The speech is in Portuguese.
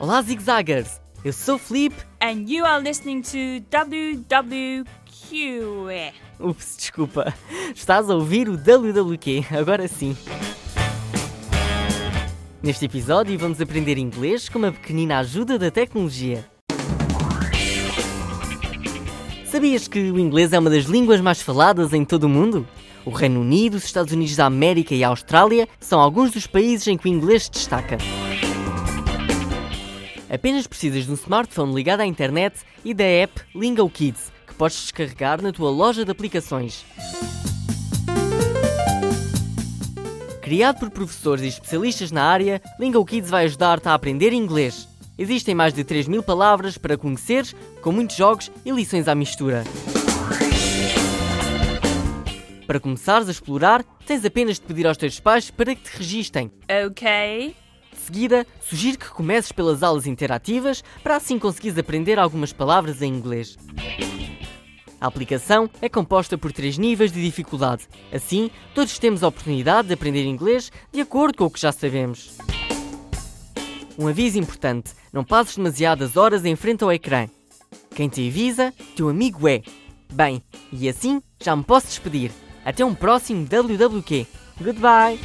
Olá, zigzaggers! Eu sou o Felipe. And you are listening to WWQ. Ups, desculpa. Estás a ouvir o WWQ, agora sim. Neste episódio vamos aprender inglês com uma pequenina ajuda da tecnologia. Sabias que o inglês é uma das línguas mais faladas em todo o mundo? O Reino Unido, os Estados Unidos da América e a Austrália são alguns dos países em que o inglês se destaca. Apenas precisas de um smartphone ligado à internet e da app Lingo Kids, que podes descarregar na tua loja de aplicações. Criado por professores e especialistas na área, Lingo Kids vai ajudar-te a aprender inglês. Existem mais de 3 mil palavras para conheceres, com muitos jogos e lições à mistura. Para começares a explorar, tens apenas de pedir aos teus pais para que te registem. Okay. Seguida, sugiro que comeces pelas aulas interativas para assim conseguires aprender algumas palavras em inglês. A aplicação é composta por três níveis de dificuldade. Assim, todos temos a oportunidade de aprender inglês de acordo com o que já sabemos. Um aviso importante: não passes demasiadas horas em frente ao ecrã. Quem te avisa, teu amigo é. Bem, e assim já me posso despedir. Até um próximo WWQ. Goodbye!